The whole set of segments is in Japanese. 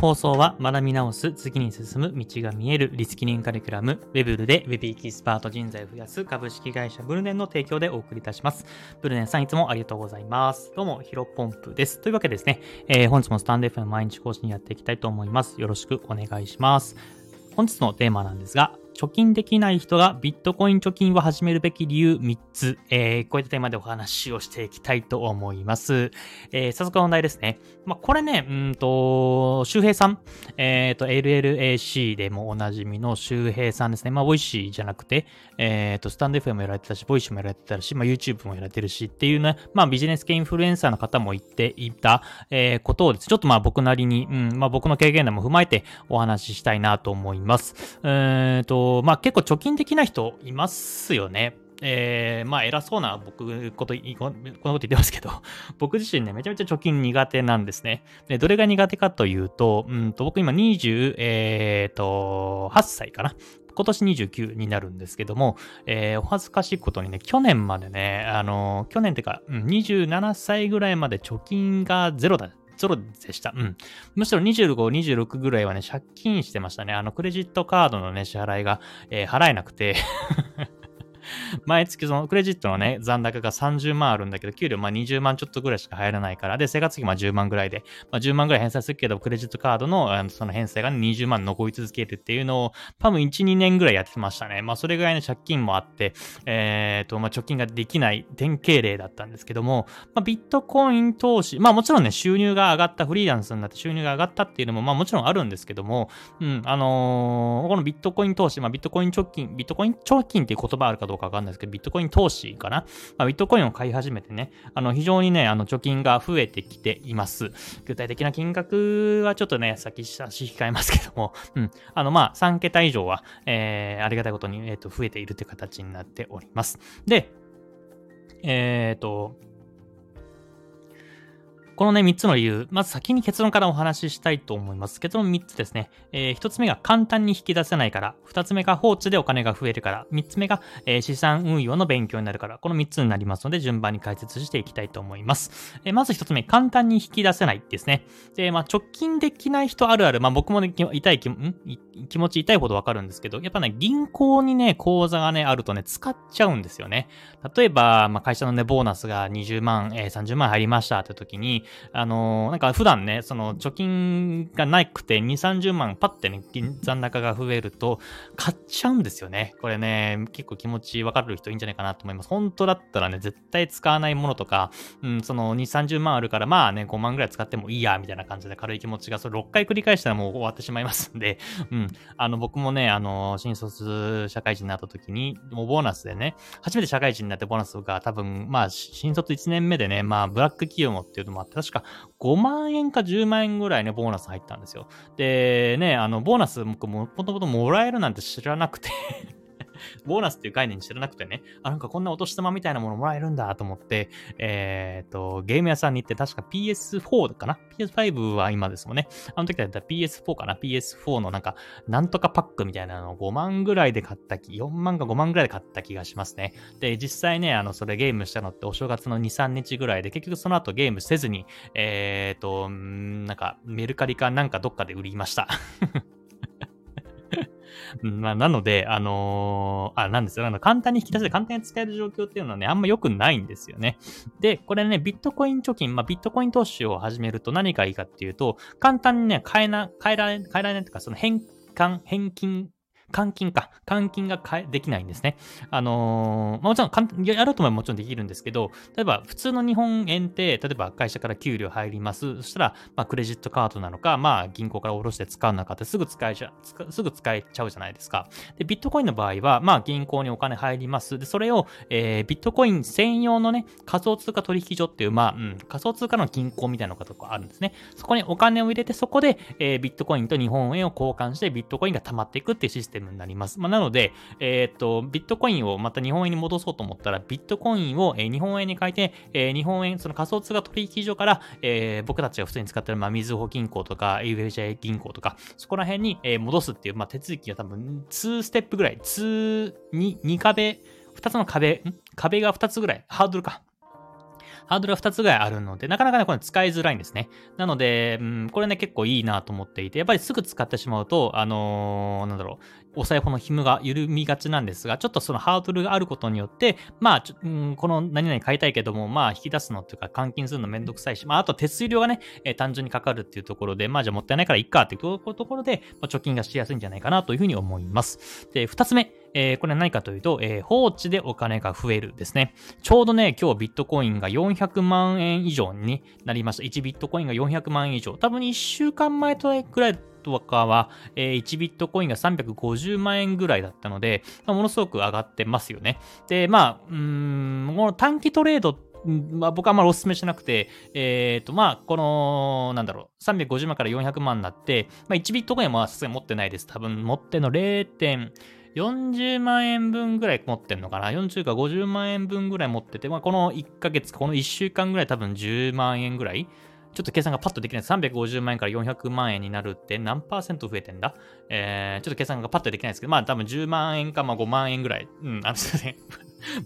放送は学び直す、次に進む道が見えるリスキリングカリキュラム、ウェブで Web エキスパート人材を増やす株式会社ブルネンの提供でお送りいたします。ブルネンさんいつもありがとうございます。どうも、ヒロポンプです。というわけでですね、えー、本日もスタンド FM 毎日更新やっていきたいと思います。よろしくお願いします。本日のテーマなんですが、貯金できない人がビットコイン貯金を始めるべき理由3つ、えー、こういったテーマでお話をしていきたいと思います。えー、早速問題ですね。まあ、これね、うんと、周平さん、えっ、ー、と、LLAC でもおなじみの周平さんですね。まあ、ボイシーじゃなくて、えっ、ー、と、スタンド FM もやられてたし、ボイシーもやられてたし、まあ、YouTube もやられてるしっていうね、まあ、ビジネス系インフルエンサーの方も言っていた、えー、ことをですね、ちょっとまあ、僕なりに、うん、まあ、僕の経験談も踏まえてお話ししたいなと思います。えっ、ー、と、まあ、結構貯金できない人いますよね。えー、まあ偉そうな僕こと、このこと言ってますけど、僕自身ね、めちゃめちゃ貯金苦手なんですね。で、どれが苦手かというと、うんと、僕今20、えーと、8歳かな。今年29になるんですけども、えー、お恥ずかしいことにね、去年までね、あの去年ってか、うん、27歳ぐらいまで貯金がゼロだゾロでした。うん。むしろ25、26ぐらいはね、借金してましたね。あの、クレジットカードのね、支払いが、えー、払えなくて 毎月そのクレジットのね、残高が30万あるんだけど、給料まあ20万ちょっとぐらいしか入らないから、で、生活費まあ10万ぐらいで、まあ10万ぐらい返済するけど、クレジットカードのあのその返済が、ね、20万残り続けるっていうのを、多分1、2年ぐらいやってましたね。まあそれぐらいの借金もあって、えっ、ー、と、まあ貯金ができない典型例だったんですけども、まあビットコイン投資、まあもちろんね、収入が上がった、フリーランスになって収入が上がったっていうのも、まあもちろんあるんですけども、うん、あのー、このビットコイン投資、まあビットコイン貯金、ビットコイン貯金っていう言葉あるかどうかかわかんないですけど、ビットコイン投資かな、まあ、ビットコインを買い始めてね、あの、非常にね、あの、貯金が増えてきています。具体的な金額はちょっとね、先差し控えますけども、うん。あの、まあ、3桁以上は、えー、ありがたいことに、えっ、ー、と、増えているという形になっております。で、えっ、ー、と、このね、3つの理由、まず先に結論からお話ししたいと思います。結論3つですね。えー、1つ目が簡単に引き出せないから、2つ目が放置でお金が増えるから、3つ目が、えー、資産運用の勉強になるから、この3つになりますので、順番に解説していきたいと思います。えー、まず1つ目、簡単に引き出せないですね。で、まあ、直近できない人あるある、まあ、僕もね、痛い気、ん？気持ち痛いほどわかるんですけど、やっぱね、銀行にね、口座がね、あるとね、使っちゃうんですよね。例えば、まあ、会社のね、ボーナスが20万、えー、30万入りましたって時に、あのー、なんか普段ね、その貯金がなくて2、30万パッてね、残高が増えると、買っちゃうんですよね。これね、結構気持ちわかる人いいんじゃないかなと思います。本当だったらね、絶対使わないものとか、うん、その2、30万あるから、まあね、5万ぐらい使ってもいいや、みたいな感じで軽い気持ちが、それ6回繰り返したらもう終わってしまいますんで、うん、あの、僕もね、あの、新卒社会人になった時に、もうボーナスでね、初めて社会人になってボーナスが多分、まあ、新卒1年目でね、まあ、ブラック企業もっていうのもあって、確か5万円か10万円ぐらいね、ボーナス入ったんですよ。で、ね、あの、ボーナス僕もともともらえるなんて知らなくて ボーナスっていう概念知らなくてね、あ、なんかこんなお年玉みたいなものもらえるんだと思って、えっ、ー、と、ゲーム屋さんに行って確か PS4 かな ?PS5 は今ですもんね。あの時だったら PS4 かな ?PS4 のなんか、なんとかパックみたいなのを5万ぐらいで買った気、4万か5万ぐらいで買った気がしますね。で、実際ね、あの、それゲームしたのってお正月の2、3日ぐらいで、結局その後ゲームせずに、えっ、ー、と、なんか、メルカリかなんかどっかで売りました。まあ、なので、あのー、あ、なんですよ。あの、簡単に引き出せて簡単に使える状況っていうのはね、あんま良くないんですよね。で、これね、ビットコイン貯金、まあ、ビットコイン投資を始めると何がいいかっていうと、簡単にね、変えな、変えられ、変えられないとか、その変換、返金換金か。換金ができないんですね。あのー、まあ、もちろん、やろうと思えばもちろんできるんですけど、例えば普通の日本円って、例えば会社から給料入ります。そしたら、まあ、クレジットカードなのか、まあ、銀行から下ろして使うのかってすぐ使えちゃう、すぐ使えちゃうじゃないですか。で、ビットコインの場合は、まあ、銀行にお金入ります。で、それを、えー、ビットコイン専用のね、仮想通貨取引所っていう、まあ、うん、仮想通貨の銀行みたいなのがとかあるんですね。そこにお金を入れて、そこで、えー、ビットコインと日本円を交換して、ビットコインが溜まっていくっていうシステムになります。まあなので、えっ、と、ビットコインをまた日本円に戻そうと思ったら、ビットコインを、え日本円に変えて、え日本円、その仮想通貨取引所から、え僕たちが普通に使ってる、まあ、みずほ銀行とか、UFJ 銀行とか、そこら辺に、え戻すっていう、まあ、手続きが多分、2ステップぐらい、2、2壁、2つの壁、壁が2つぐらい、ハードルか。ハードルが2つぐらいあるので、なかなかね、これ使いづらいんですね。なので、うん、これね、結構いいなと思っていて、やっぱりすぐ使ってしまうと、あのー、なんだろう、お財布の紐が緩みがちなんですが、ちょっとそのハードルがあることによって、まあ、うん、この何々買いたいけども、まあ、引き出すのっていうか、換金するのめんどくさいし、まあ、あと手数料がね、えー、単純にかかるっていうところで、まあ、じゃあもったいないからいっかっていうところで、まあ、貯金がしやすいんじゃないかなというふうに思います。で、二つ目、えー、これは何かというと、えー、放置でお金が増えるですね。ちょうどね、今日ビットコインが400万円以上になりました。1ビットコインが400万円以上。多分1週間前とくらいとかは、えー、1ビットコインが350万円ぐらいだったので、まあ、ものすごく上がってますよね。で、まあ、うん、この短期トレードまあ、僕はあんまりお勧めしなくて、えっ、ー、と、まあ、この、なんだろう、350万から400万になって、まあ、1ビットコインはさすがに持ってないです。多分持っての 0. 40万円分ぐらい持ってんのかな ?40 か50万円分ぐらい持ってて、まあ、この1ヶ月、この1週間ぐらい多分10万円ぐらいちょっと計算がパッとできないです。350万円から400万円になるって何パーセント増えてんだ？えー、ちょっと計算がパッとできないですけど、まあ多分10万円かまあ5万円ぐらい。うん、あの、すいません。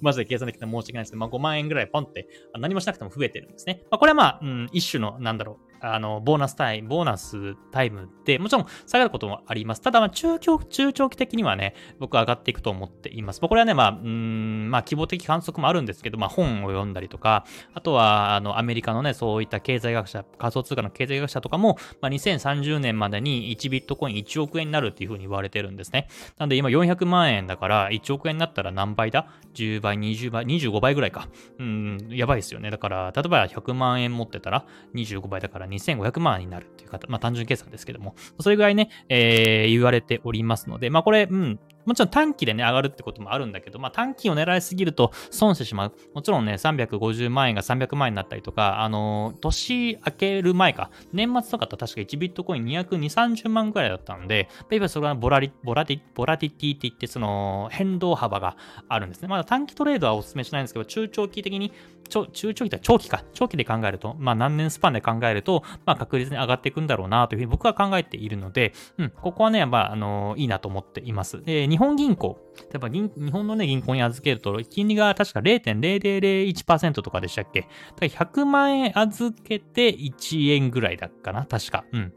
マジで計算できたら申し訳ないですけど、まあ5万円ぐらいポンって何もしなくても増えてるんですね。まあこれはまあ、うん、一種の、なんだろう、あの、ボーナスタイム、ボーナスタイムって、もちろん下がることもあります。ただ、まあ、中長、中長期的にはね、僕は上がっていくと思っています。これはね、まあ、うん、まあ、希望的観測もあるんですけど、まあ、本を読んだりとか、あとは、あの、アメリカのね、そういった経済学者、仮想通貨の経済学者とかも、まあ、2030年までに1ビットコイン1億円になるっていうふうに言われてるんですね。なんで、今400万円だから、1億円になったら何倍だ ?10 倍、20倍、25倍ぐらいか。うん、やばいですよね。だから、例えば100万円持ってたら、25倍だから2500万になるという方、まあ単純計算ですけども、それぐらいね、えー、言われておりますので、まあこれ、うん、もちろん短期でね、上がるってこともあるんだけど、まあ短期を狙いすぎると損してしまう。もちろんね、350万円が300万円になったりとか、あのー、年明ける前か、年末とかと確か1ビットコイン200、30万ぐらいだったので、やっぱそれはボラリ、ボラティ、ボラティティって言って、その変動幅があるんですね。まだ短期トレードはお勧めしないんですけど、中長期的に、中長期とは長期か、長期で考えると、まあ何年スパンで考えると、まあ確実に上がっていくんだろうなというふうに僕は考えているので、うん、ここはね、まあ、あのー、いいなと思っています。で、日本銀行、やっぱ銀日本のね、銀行に預けると、金利が確か0.0001%とかでしたっけ？だから100万円預けて1円ぐらいだっかな確か。うん。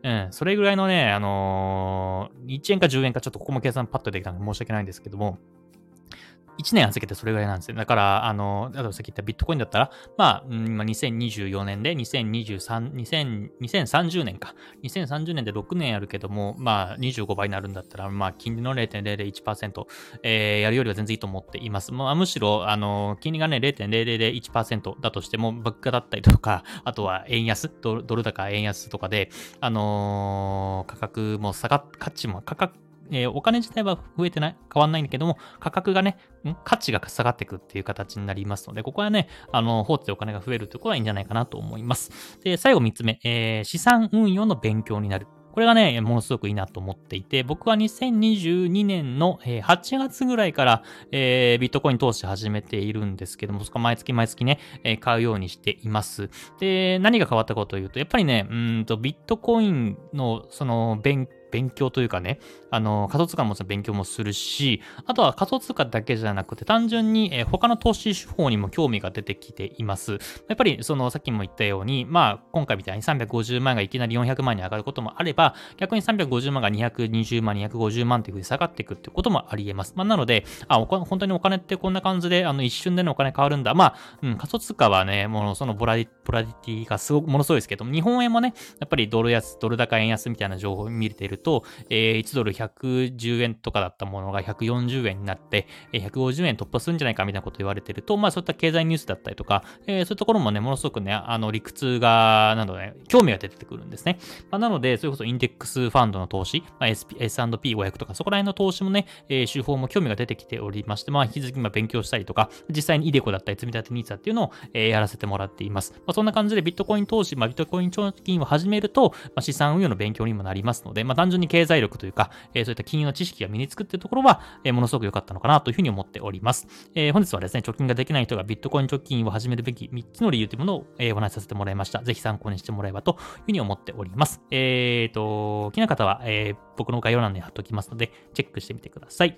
うん、それぐらいのね、あのー、1円か10円かちょっとここも計算パッとできたので申し訳ないんですけども、1年預けてそれぐらいなんですよ。だから、あの、さっき言ったビットコインだったら、まあ、今2024年で2023、2000 2030年か。2030年で6年やるけども、まあ、25倍になるんだったら、まあ、金利の0.001%、えー、やるよりは全然いいと思っています。まあ、むしろ、あの、金利がね、0.0001%だとしても、物価だったりとか、あとは円安、ドル高円安とかで、あのー、価格も下がっ、価値も価格、えー、お金自体は増えてない、変わんないんだけども、価格がね、価値が下がっていくっていう形になりますので、ここはね、あの、放置でお金が増えるということはいいんじゃないかなと思います。で、最後3つ目、えー、資産運用の勉強になる。これがね、ものすごくいいなと思っていて、僕は2022年の8月ぐらいから、えー、ビットコイン投資始めているんですけども、そこ毎月毎月ね、え、買うようにしています。で、何が変わったかというと、やっぱりね、うんと、ビットコインのその勉強勉強というかね、あの、仮想通貨も勉強もするし、あとは仮想通貨だけじゃなくて、単純に、え、他の投資手法にも興味が出てきています。やっぱり、その、さっきも言ったように、まあ、今回みたいに350万がいきなり400万に上がることもあれば、逆に350万が220万、250万というふうに下がっていくっていうこともあり得ます。まあ、なので、あ、本当にお金ってこんな感じで、あの、一瞬でのお金変わるんだ。まあ、うん、仮想通貨はね、もうそのボラディ、ボラディティがすごく、ものすごいですけども、日本円もね、やっぱりドル安、ドル高円安みたいな情報を見れていると、えー、1ドル110円とかだったものが140円になって、えー、150円突破するんじゃないかみたいなこと言われてると、まあそういった経済ニュースだったりとか、えー、そういうところもね、ものすごくね、あの理屈が、などね、興味が出てくるんですね。まあ、なので、それこそインデックスファンドの投資、まあ、S&P500 とか、そこら辺の投資もね、えー、手法も興味が出てきておりまして、まあ引き続き今勉強したりとか、実際にイデコだったり、積み立てニーズだっていうのを、えー、やらせてもらっています。まあ、そんな感じでビットコイン投資、まあ、ビットコイン貯金を始めると、まあ、資産運用の勉強にもなりますので、まあ、単純に経済力というか、え、そういった金融の知識が身につくっていうところは、え、ものすごく良かったのかなというふうに思っております。え、本日はですね、貯金ができない人がビットコイン貯金を始めるべき3つの理由というものを、え、お話しさせてもらいました。ぜひ参考にしてもらえばというふうに思っております。えっ、ー、と、気な方は、え、僕の概要欄に貼っておきますので、チェックしてみてください。